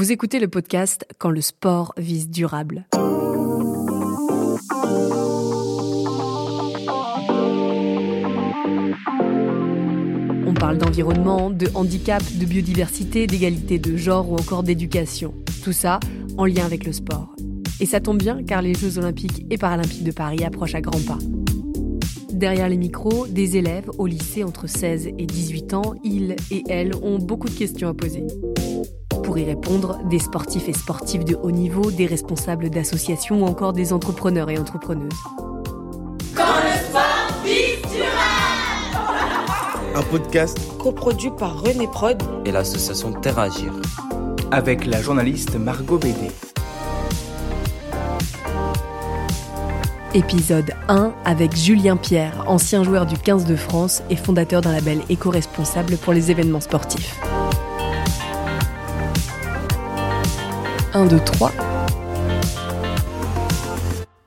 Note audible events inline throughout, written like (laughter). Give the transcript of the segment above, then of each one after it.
Vous écoutez le podcast Quand le sport vise durable. On parle d'environnement, de handicap, de biodiversité, d'égalité de genre ou encore d'éducation. Tout ça en lien avec le sport. Et ça tombe bien car les Jeux olympiques et paralympiques de Paris approchent à grands pas. Derrière les micros, des élèves au lycée entre 16 et 18 ans, ils et elles ont beaucoup de questions à poser. Pour y répondre, des sportifs et sportives de haut niveau, des responsables d'associations ou encore des entrepreneurs et entrepreneuses. Quand le sport durable Un podcast coproduit par René Prod et l'association Terre Agir. Avec la journaliste Margot Bédé. Épisode 1 avec Julien Pierre, ancien joueur du 15 de France et fondateur d'un label éco-responsable pour les événements sportifs. 1, 2, 3.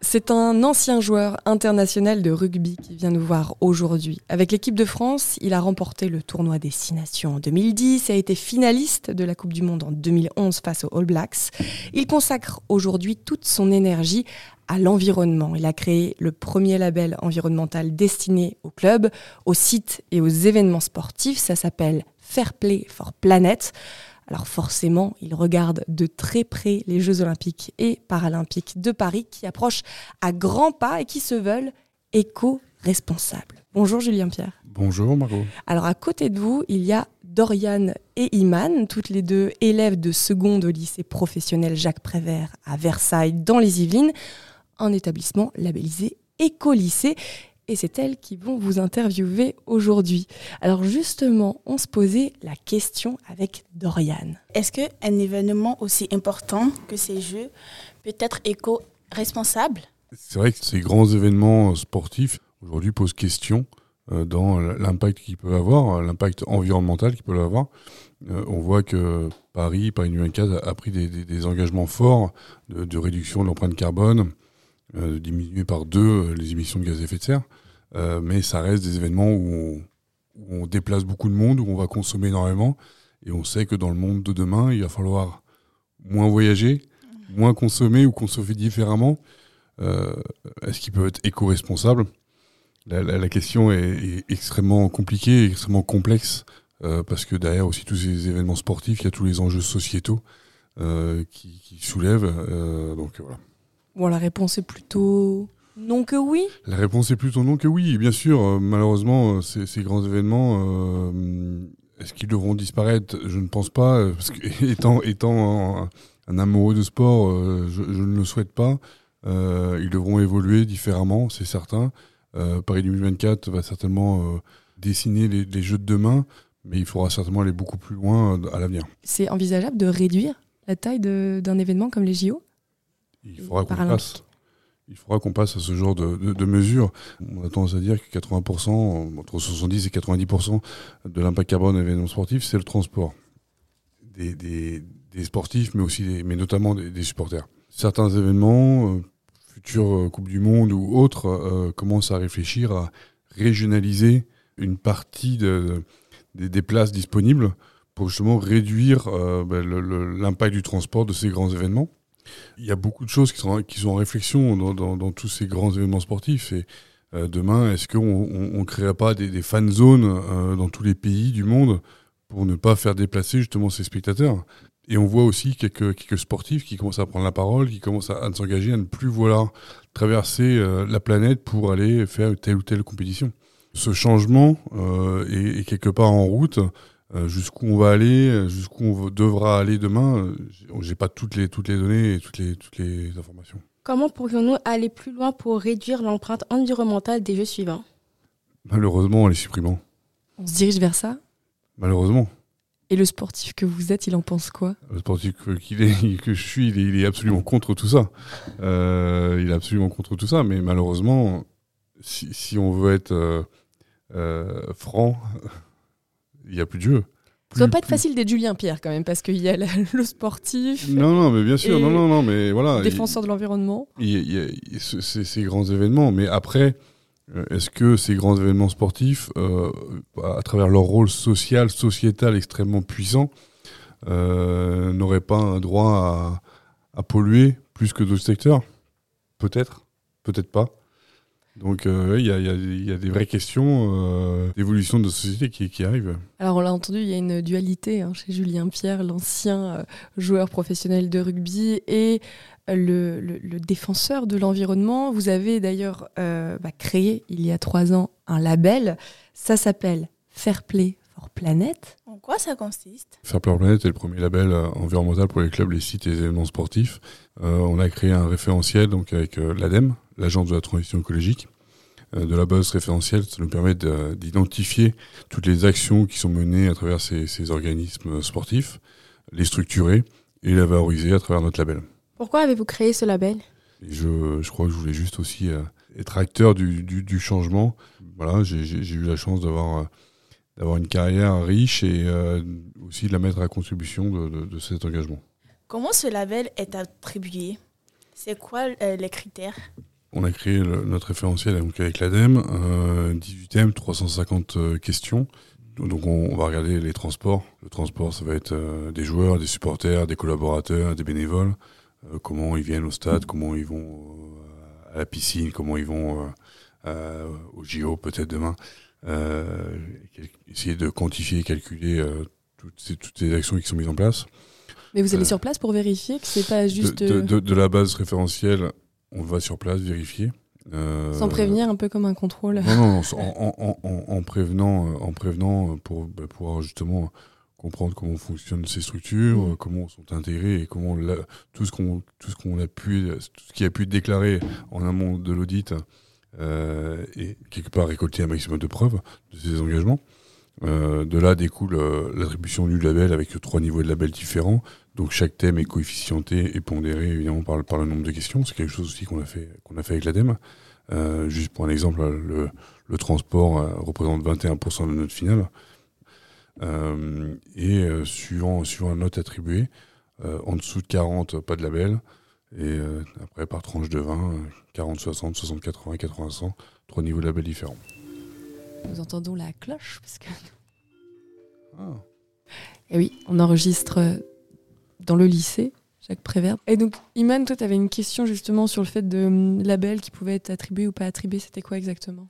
C'est un ancien joueur international de rugby qui vient nous voir aujourd'hui. Avec l'équipe de France, il a remporté le tournoi des Six Nations en 2010 et a été finaliste de la Coupe du Monde en 2011 face aux All Blacks. Il consacre aujourd'hui toute son énergie à l'environnement. Il a créé le premier label environnemental destiné aux clubs, aux sites et aux événements sportifs. Ça s'appelle Fair Play for Planet. Alors forcément, il regarde de très près les Jeux olympiques et paralympiques de Paris qui approchent à grands pas et qui se veulent éco-responsables. Bonjour Julien Pierre. Bonjour Margot. Alors à côté de vous, il y a Doriane et Iman, toutes les deux élèves de seconde au lycée professionnel Jacques Prévert à Versailles dans les Yvelines, un établissement labellisé éco-lycée et c'est elles qui vont vous interviewer aujourd'hui. Alors justement, on se posait la question avec Dorian. Est-ce qu'un événement aussi important que ces Jeux peut être éco-responsable? C'est vrai que ces grands événements sportifs aujourd'hui posent question euh, dans l'impact qu'ils peuvent avoir, l'impact environnemental qu'ils peuvent avoir. Euh, on voit que Paris, Paris 2024 a pris des, des, des engagements forts de, de réduction de l'empreinte carbone, euh, diminuer par deux les émissions de gaz à effet de serre. Euh, mais ça reste des événements où on, où on, déplace beaucoup de monde, où on va consommer énormément. Et on sait que dans le monde de demain, il va falloir moins voyager, moins consommer ou consommer différemment. Euh, Est-ce qu'ils peuvent être éco-responsables la, la, la, question est, est, extrêmement compliquée, extrêmement complexe, euh, parce que derrière aussi tous ces événements sportifs, il y a tous les enjeux sociétaux euh, qui, qui, soulèvent. Euh, donc voilà. Bon, la réponse est plutôt non que oui La réponse est plutôt non que oui. Bien sûr, euh, malheureusement, ces, ces, grands événements, euh, est-ce qu'ils devront disparaître? Je ne pense pas, parce que (laughs) étant, étant un, un amoureux de sport, euh, je, je, ne le souhaite pas. Euh, ils devront évoluer différemment, c'est certain. Euh, Paris 2024 va certainement dessiner les, les, jeux de demain, mais il faudra certainement aller beaucoup plus loin à l'avenir. C'est envisageable de réduire la taille d'un événement comme les JO Il faudra qu'on passe il faudra qu'on passe à ce genre de, de, de, mesures. On a tendance à dire que 80%, entre 70 et 90% de l'impact carbone d'un événement sportif, c'est le transport des, des, des, sportifs, mais aussi, des, mais notamment des, des, supporters. Certains événements, euh, futures euh, Coupe du Monde ou autres, euh, commencent à réfléchir à régionaliser une partie de, des, places disponibles pour justement réduire euh, ben, l'impact du transport de ces grands événements. Il y a beaucoup de choses qui sont, qui sont en réflexion dans, dans, tous ces grands événements sportifs. Et euh, demain, est-ce qu'on on, on créera pas des, des fan zones euh, dans tous les pays du monde pour ne pas faire déplacer justement ces spectateurs? Et on voit aussi quelques, quelques sportifs qui commencent à prendre la parole, qui commencent à, s'engager, à ne plus vouloir traverser euh, la planète pour aller faire telle ou telle compétition. Ce changement est, quelque part en route. Euh, jusqu'où on va aller, jusqu'où on devra aller demain, euh, j'ai pas toutes les toutes les données et toutes les toutes les informations. Comment pourrions-nous aller plus loin pour réduire l'empreinte environnementale des jeux suivants? Malheureusement, en les supprimant. On se dirige vers ça? Malheureusement. Et le sportif que vous êtes, il en pense quoi? Le sportif qu'il est, (laughs) que je suis, il est, il est absolument contre tout ça. Euh, il est absolument contre tout ça, mais malheureusement, si, si on veut être euh, euh, franc, (laughs) il n'y a plus de jeu. Ça doit pas être facile d'être Julien Pierre quand même, parce qu'il y a (laughs) le sportif. Non, non, mais bien sûr, non, non, non, mais voilà. Défenseur il, de l'environnement. Il, ces grands événements, mais après, est-ce que ces grands événements sportifs, euh, à travers leur rôle social, sociétal extrêmement puissant, n'auraient pas un droit à, à polluer plus que d'autres secteurs? Peut-être, peut-être pas. Donc il y, a, des vraies questions euh, d'évolution de société qui, arrivent. Alors on l'a entendu, il y a une dualité hein, chez Julien Pierre, l'ancien euh, joueur professionnel de rugby et le, défenseur de l'environnement. Vous avez d'ailleurs euh, bah, créé il y a trois ans un label, ça s'appelle Fair Play for Planet. En quoi ça consiste? Fair Play for Planet est le premier label environnemental pour les clubs, les sites et les événements sportifs. on a créé un référentiel donc avec l'ADEME, l'Agence de la transition écologique, euh, de la base référentielle. Ça nous permet d'identifier toutes les actions qui sont menées à travers ces, organismes sportifs, les structurer et les valoriser à travers notre label. Pourquoi avez-vous créé ce label? Je, je, crois que je voulais juste aussi euh, être acteur du, du, changement. Voilà, j'ai eu la chance d'avoir euh, d'avoir une carrière riche et aussi de la mettre à contribution de, de cet engagement. Comment ce label est attribué? C'est quoi les critères? On a créé notre référentiel avec l'ADEME, euh, 18 thèmes, 350 questions. Donc on, va regarder les transports. Le transport, ça va être euh, des joueurs, des supporters, des collaborateurs, des bénévoles. Euh, comment ils viennent au stade, comment ils vont euh, à la piscine, comment ils vont au JO peut-être demain. essayer de quantifier et calculer toutes ces, toutes, ces, actions qui sont mises en place. Mais vous allez sur place pour vérifier que c'est pas juste... de, de la base référentielle on va sur place vérifier. Euh, Sans prévenir, un peu comme un contrôle. Non, non, (laughs) en, prévenant, euh, en prévenant pour bah, pouvoir justement comprendre comment fonctionnent ces structures, mm. comment sont intégrées et comment tout ce qu'on tout ce qu'on a pu tout ce qui a pu être déclaré en amont de l'audit euh, et quelque part récolter un maximum de preuves de ces engagements. De là découle l'attribution du label avec trois niveaux de label différents. Donc chaque thème est coefficienté et pondéré évidemment par, le nombre de questions. C'est quelque chose aussi qu'on a fait qu'on a fait avec l'ADEME. Euh, juste pour un exemple, le, le transport euh, représente 21% de notre finale. Euh, et euh, suivant, suivant la note attribuée, euh, en dessous de 40, pas de label. Et après, par tranche de 20, 40, 60, 60, 80, 80, 100, trois niveaux de label différents. Nous entendons la cloche parce que. Ah. Et oui, on enregistre dans le lycée, Jacques Prévert. Et donc, Iman, toi, tu avais une question justement sur le fait de hum, labels qui pouvaient être attribués ou pas attribués. C'était quoi exactement?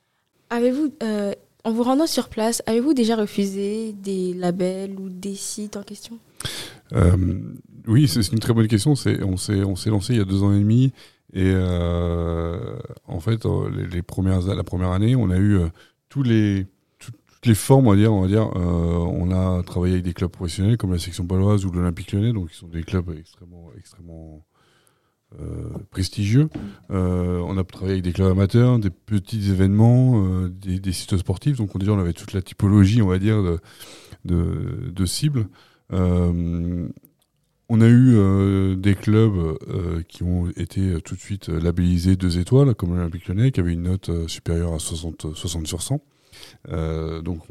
Avez-vous, euh, en vous rendant sur place, avez-vous déjà refusé des labels ou des sites en question? Euh, Oui, c'est une très bonne question. On s'est lancé il y a deux ans et demi. Et euh, en fait, les, premières, la première année, on a eu les les formes, on va dire, on euh, on a travaillé avec des clubs professionnels comme la section paloise ou l'Olympique Lyonnais, donc ils sont des clubs extrêmement, extrêmement euh, prestigieux. Euh, on a travaillé avec des clubs amateurs, des petits événements, des, sites sportifs. Donc déjà, on avait toute la typologie, on va dire, de, cibles. On a eu des clubs qui ont été tout de suite labellisés deux étoiles, comme l'Olympique Lyonnais, qui avait une note supérieure à 60, 60 sur 100. Euh, donc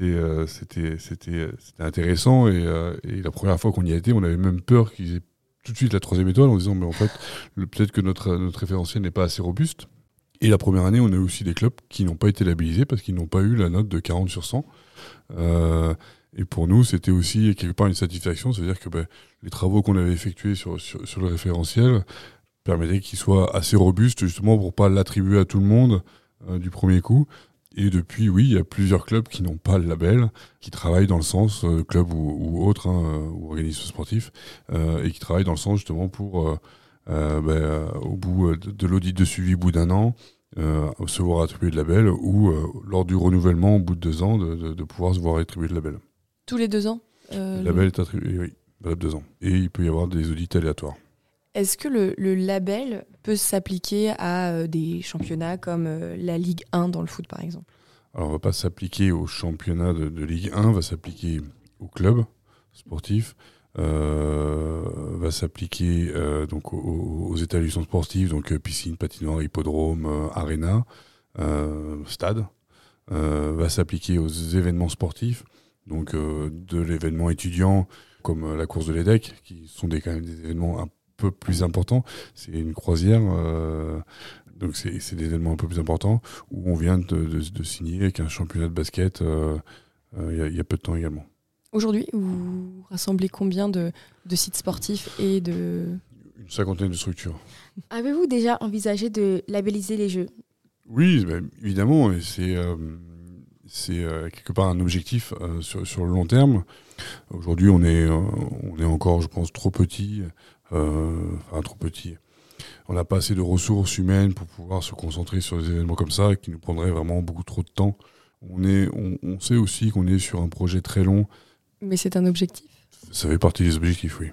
euh, c'était intéressant euh, et, la première fois qu'on y a été, on avait même peur qu'ils aient tout de suite la troisième étoile en disant mais en fait peut-être que notre notre référentiel n'est pas assez robuste. Et la première année, on a eu aussi des clubs qui n'ont pas été labellisés parce qu'ils n'ont pas eu la note de 40 sur 100. Et pour nous, c'était aussi quelque part une satisfaction, c'est-à-dire que ben, les travaux qu'on avait effectués sur, sur, sur le référentiel permettaient qu'il soit assez robuste justement pour pas l'attribuer à tout le monde du premier coup et depuis, oui, il y a plusieurs clubs qui n'ont pas le label, qui travaillent dans le sens, euh, club ou, ou autre, hein, euh, ou organisme sportif, euh, et qui travaillent dans le sens justement pour, ben, au bout de, l'audit de suivi, au bout d'un an, se voir attribuer le label, ou lors du renouvellement, au bout de deux ans, de, de, pouvoir se voir attribuer le label. Tous les deux ans Le label est attribué, oui, deux ans. Et il peut y avoir des audits aléatoires. Est-ce que le, label peut s'appliquer à euh, des championnats comme euh, la Ligue 1 dans le foot, par exemple? Alors, on ne va pas s'appliquer au championnat de, Ligue 1, on va s'appliquer au club sportif, euh, va s'appliquer donc aux, établissements sportifs, donc piscine, patinoire, hippodrome, arena, stade, va s'appliquer aux événements sportifs, donc de l'événement étudiant comme la course de l'EDEC, qui sont des, quand même des événements peu plus important. C'est une croisière, euh, donc c'est des événements un peu plus importants où on vient de, signer avec un championnat de basket euh, euh, il y, a peu de temps également. Aujourd'hui, vous rassemblez combien de, de sites sportifs et de... Une cinquantaine de structures. Avez-vous déjà envisagé de labelliser les jeux? Oui, bah, évidemment, et c'est euh, c'est euh, quelque part un objectif euh, sur, sur, le long terme. Aujourd'hui, on est on est encore, je pense, trop petit, enfin trop petit. On n'a pas assez de ressources humaines pour pouvoir se concentrer sur des événements comme ça, qui nous prendraient vraiment beaucoup trop de temps. On est, on, on sait aussi qu'on est sur un projet très long. Mais c'est un objectif? Ça fait partie des objectifs, oui.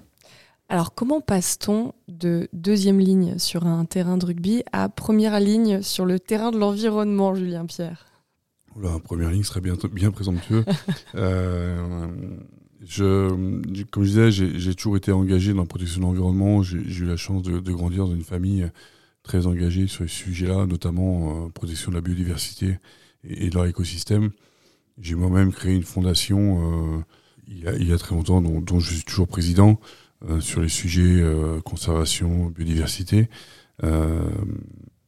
Alors, comment passe-t-on de deuxième ligne sur un terrain de rugby à première ligne sur le terrain de l'environnement, Julien Pierre Oula, première ligne serait bien, bien présomptueux. (laughs) euh, je, comme je disais, j'ai toujours été engagé dans la protection de l'environnement. J'ai eu la chance de, de, grandir dans une famille très engagée sur ces sujets-là, notamment euh, protection de la biodiversité et, et de leur écosystème. J'ai moi-même créé une fondation euh, il, y a, il, y a, très longtemps, dont, dont je suis toujours président, euh, sur les sujets conservation, biodiversité. Euh,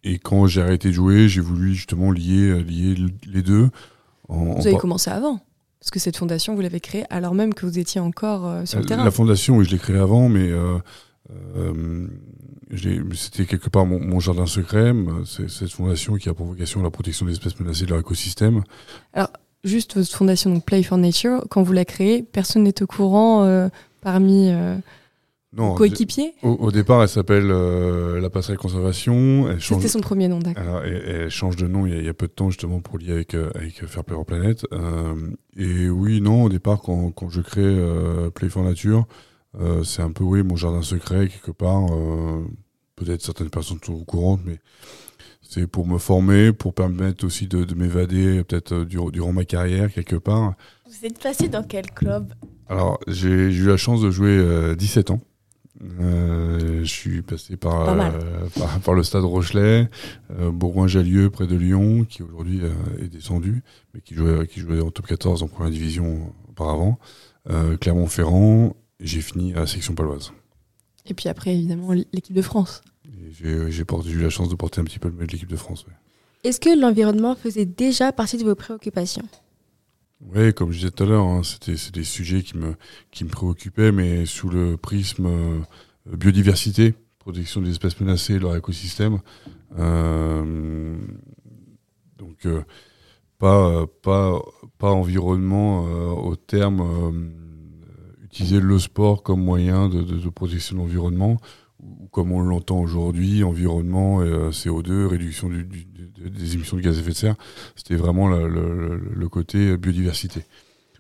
et quand j'ai arrêté de jouer, j'ai voulu justement lier, lier les deux. En, vous avez en... commencé avant Parce que cette fondation, vous l'avez créée alors même que vous étiez encore euh, sur le terrain. La fondation, oui, je l'ai créée avant, mais c'était quelque part mon, mon jardin secret. C'est cette fondation qui a pour vocation la protection des espèces menacées de leur écosystème. Alors, juste votre fondation, donc Play for Nature, quand vous la créée, personne n'est au courant euh, parmi euh, non, vos coéquipiers au, au, départ, elle s'appelle euh, la passerelle conservation. C'était son premier nom, d'accord. Alors, elle, elle, change de nom il y, a, il y, a, peu de temps justement pour lier avec, avec Fair Play for Planet. et oui, non, au départ, quand, quand je crée Play for Nature, c'est un peu oui mon jardin secret quelque part. Peut-être certaines personnes sont au courant, mais c'est pour me former, pour permettre aussi de, de m'évader peut-être durant, durant ma carrière quelque part. Vous êtes passé dans quel club? Alors, j'ai eu la chance de jouer euh, 17 ans. Euh, je suis passé par, euh, par, par, le stade Rochelet, euh, Bourgoin-Jallieu près de Lyon, qui aujourd'hui est descendu, mais qui jouait, qui jouait en top 14 en première division auparavant. Clermont-Ferrand, j'ai fini à la section paloise. Et puis après, évidemment, l'équipe de France. J'ai eu la chance de porter un petit peu le maillot de l'équipe de France. Ouais. Est-ce que l'environnement faisait déjà partie de vos préoccupations? Oui, comme je disais tout à l'heure, hein, c'était des sujets qui me, qui me préoccupaient, mais sous le prisme euh, biodiversité, protection des espèces menacées et leur écosystème. Euh, donc, euh, pas, pas, pas environnement au terme utiliser le sport comme moyen de, de protection de l'environnement ou comme on l'entend aujourd'hui, environnement, euh, CO2, réduction du, du, des émissions de gaz à effet de serre, c'était vraiment le, le, le, côté biodiversité.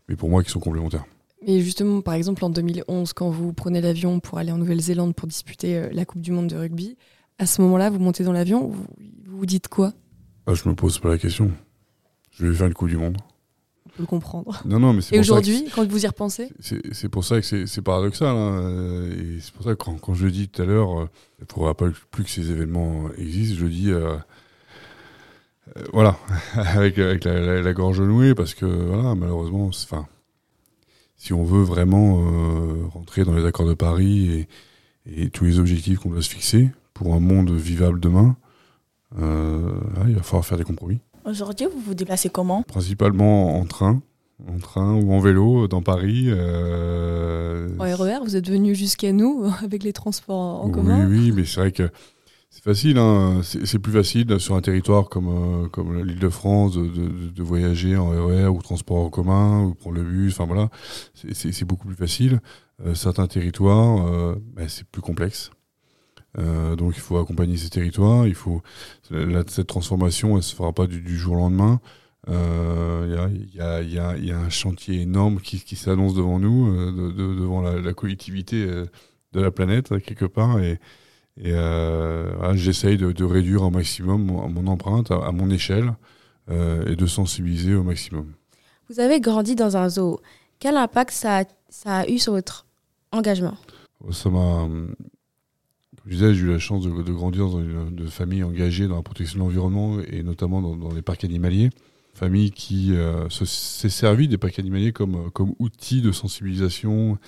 Mais pour moi, qui sont complémentaires. Et justement, par exemple, en 2011, quand vous prenez l'avion pour aller en Nouvelle-Zélande pour disputer euh, la Coupe du Monde de rugby, à ce moment-là, vous montez dans l'avion, vous, vous dites quoi? Ah, Je me pose pas la question. Je vais faire une Coupe du Monde le comprendre. Non, non, mais Et aujourd'hui, quand vous y repensez C'est pour ça que c'est paradoxal. Hein. Et c'est pour ça que quand, quand je dis tout à l'heure, il ne faudra pas plus que ces événements existent. Je dis, euh, euh, voilà, (laughs) avec, avec la, la, la, gorge nouée, parce que voilà, malheureusement, enfin, si on veut vraiment euh, rentrer dans les accords de Paris et, et tous les objectifs qu'on doit se fixer pour un monde vivable demain, euh, il va falloir faire des compromis. Aujourd'hui, vous vous déplacez comment Principalement en train, en train ou en vélo dans Paris. Euh... En RER, vous êtes venu jusqu'à nous (laughs) avec les transports en oui, commun Oui, mais c'est vrai que c'est facile. Hein. C'est plus facile sur un territoire comme, euh, comme l'île de voyager en RER ou transport en commun ou prendre le bus. Enfin voilà, c'est beaucoup plus facile. Euh, certains territoires, euh, bah, c'est plus complexe. Euh, donc il faut accompagner ces territoires. Il faut cette transformation, elle se fera pas du, du jour au lendemain. Il euh, y, a, y, a, y, a, un chantier énorme qui, qui s'annonce devant nous, euh, de, de, devant la, la, collectivité de la planète quelque part. Et, et voilà, j'essaye de, de, réduire au maximum mon, mon empreinte à, à, mon échelle et de sensibiliser au maximum. Vous avez grandi dans un zoo. Quel impact ça a, ça a eu sur votre engagement? Ça m'a je disais, j'ai eu la chance de, grandir dans une famille engagée dans la protection de l'environnement et notamment dans, les parcs animaliers. Famille qui euh, s'est servie des parcs animaliers comme, comme outil de sensibilisation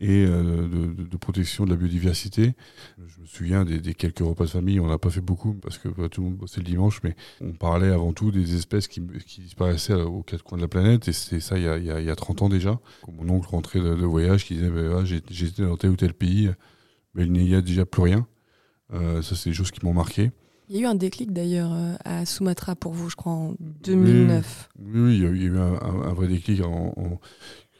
et euh, de, protection de la biodiversité. Je me souviens des, quelques repas de famille, on n'a pas fait beaucoup parce que bah, tout le monde bossait le dimanche, mais on parlait avant tout des espèces qui, disparaissaient aux quatre coins de la planète, et c'est ça il y, a, 30 ans déjà. Mon oncle rentrait de, voyage, qui disait bah, j'étais dans tel ou tel pays, mais il n'y a déjà plus rien. Euh, ça, c'est des choses qui m'ont marqué. Il y a eu un déclic d'ailleurs euh, à Sumatra pour vous, je crois, en 2009. Oui, il y a eu un, vrai déclic en,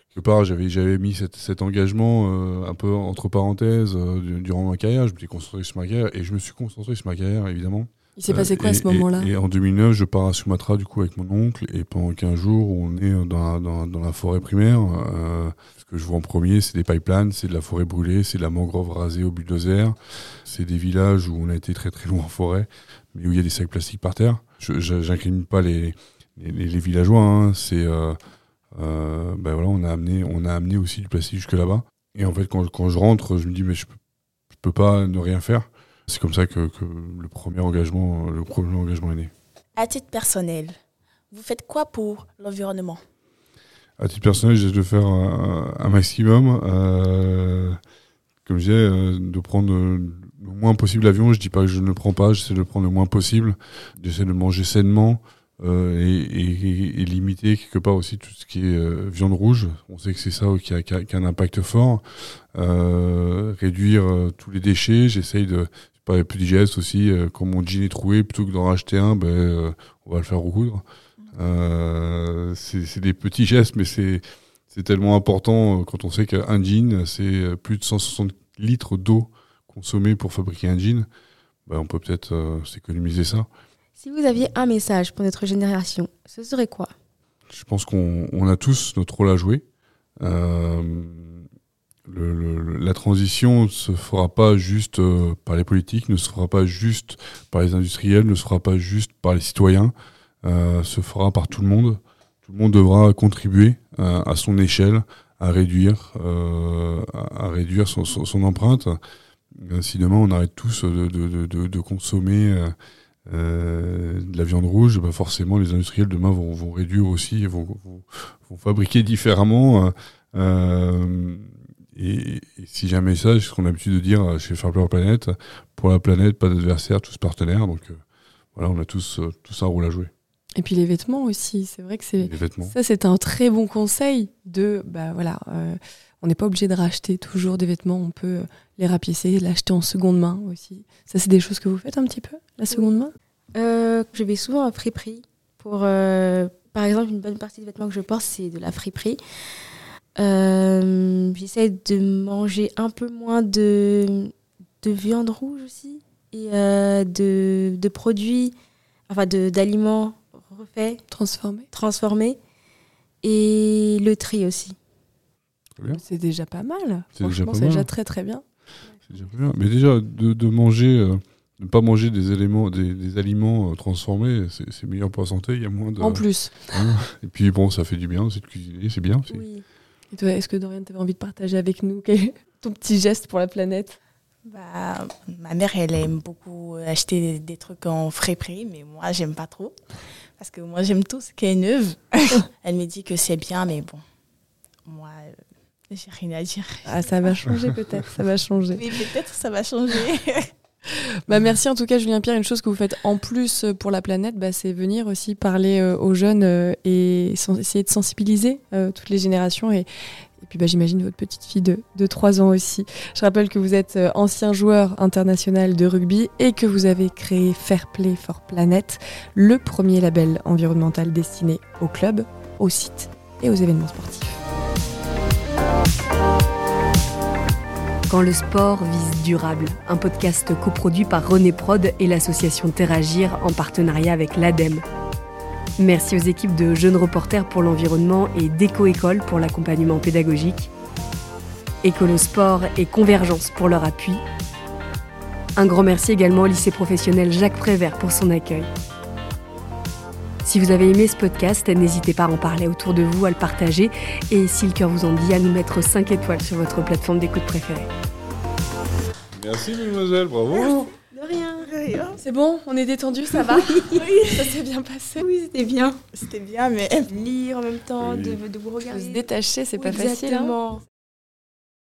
quelque part, j'avais, mis cet, engagement euh, un peu entre parenthèses euh, durant ma carrière. Je me suis concentré sur ma carrière et je me suis concentré sur ma carrière, évidemment. Il s'est passé quoi à ce moment-là et, en 2009, je pars à Sumatra du coup avec mon oncle et pendant 15 jours, on est dans la, dans, dans la forêt primaire. ce que je vois en premier, c'est des pipelines, c'est de la forêt brûlée, c'est de la mangrove rasée au bulldozer. C'est des villages où on a été très très loin en forêt, mais où il y a des sacs plastiques par terre. Je n'incrimine pas les, les, les villageois, hein. c'est euh, ben voilà, on a amené, on a amené aussi du plastique jusque là-bas. Et en fait, quand, quand, je rentre, je me dis mais je peux, je peux pas ne rien faire. C'est comme ça que, que, le premier engagement, le premier engagement est né. À titre personnel, vous faites quoi pour l'environnement? À titre personnel, j'essaie de faire un, maximum. Euh, comme je disais, euh, de prendre le moins possible l'avion. Je dis pas que je ne le prends pas, j'essaie de le prendre le moins possible. J'essaie de manger sainement. Euh, et, limiter quelque part aussi tout ce qui est euh, viande rouge. On sait que c'est ça qui a, qui, a, un impact fort. Euh, réduire tous les déchets. J'essaye de pas plus digeste aussi. quand mon jean est troué, plutôt que d'en racheter un, ben, on va le faire recoudre. c'est des petits gestes, mais c'est tellement important quand on sait qu'un jean, c'est plus de 160 litres d'eau consommée pour fabriquer un jean. Ben, on peut peut-être s'économiser ça. Si vous aviez un message pour notre génération, ce serait quoi? Je pense qu'on a tous notre rôle à jouer. Euh, la transition ne se fera pas juste euh, par les politiques, ne se fera pas juste par les industriels, ne se fera pas juste par les citoyens, euh, se fera par tout le monde. Tout le monde devra contribuer à son échelle à réduire, à, réduire son, empreinte. Si demain on arrête tous de, de consommer euh, de la viande rouge, bah forcément les industriels demain vont, vont réduire aussi, vont, vont, vont fabriquer différemment. Euh, euh et, et, si j'ai un message, ce qu'on a l'habitude de dire chez Fair Planète, pour la planète, pas d'adversaire, tous partenaires. Donc euh, voilà, on a tous, tous un rôle à jouer. Et puis les vêtements aussi, c'est vrai que c'est ça c'est un très bon conseil de bah voilà, on n'est pas obligé de racheter toujours des vêtements, on peut les rapiécer, l'acheter en seconde main aussi. Ça, c'est des choses que vous faites un petit peu, la seconde main? Euh, Je vais souvent à friperie. Pour, euh, par exemple, une bonne partie des vêtements que je porte, c'est de la friperie. Euh, J'essaie de manger un peu moins de, de viande rouge aussi et euh, de, de, produits, enfin d'aliments refaits. Transformés. Transformés. Et le tri aussi. C'est déjà pas mal. Franchement, c'est déjà très très bien. Déjà bien. Mais déjà, de, de manger, euh, ne pas manger des, éléments, des, des aliments euh, transformés, c'est meilleur pour la santé. Il y a moins de. En plus. Hein et puis bon, ça fait du bien aussi de cuisiner, c'est bien aussi. Oui. Et toi, est-ce que Dorian, tu avais envie de partager avec nous ton petit geste pour la planète? Bah, ma mère, elle aime beaucoup acheter des, trucs en frais prix, mais moi, j'aime pas trop. Parce que moi, j'aime tout ce qui est neuf. (laughs) elle me dit que c'est bien, mais bon, moi, j'ai rien à dire. Ah, ça va changer peut-être, ça va changer. Oui, peut-être ça va changer. (laughs) bah, merci en tout cas Julien Pierre. Une chose que vous faites en plus pour la planète, bah, c'est venir aussi parler euh, aux jeunes euh, et essayer de sensibiliser euh, toutes les générations. Et, et puis bah, j'imagine votre petite fille de, de 3 ans aussi. Je rappelle que vous êtes ancien joueur international de rugby et que vous avez créé Fair Play for Planet, le premier label environnemental destiné aux clubs, aux sites et aux événements sportifs. Quand le sport vise durable, un podcast coproduit par René Prod et l'association Terragir en partenariat avec l'ADEME. Merci aux équipes de Jeunes Reporters pour l'environnement et d'Éco-École pour l'accompagnement pédagogique. Écolosport et Convergence pour leur appui. Un grand merci également au lycée professionnel Jacques Prévert pour son accueil. Si vous avez aimé ce podcast, n'hésitez pas à en parler autour de vous, à le partager et si le cœur vous en dit, à nous mettre 5 étoiles sur votre plateforme d'écoute préférée. Merci mademoiselle, bravo. De rien. C'est bon, on est détendu, ça va Oui, ça s'est bien passé. Oui, c'était bien. C'était bien, mais lire en même temps, de, vous regarder. se détacher, c'est pas facile. Hein. Exactement.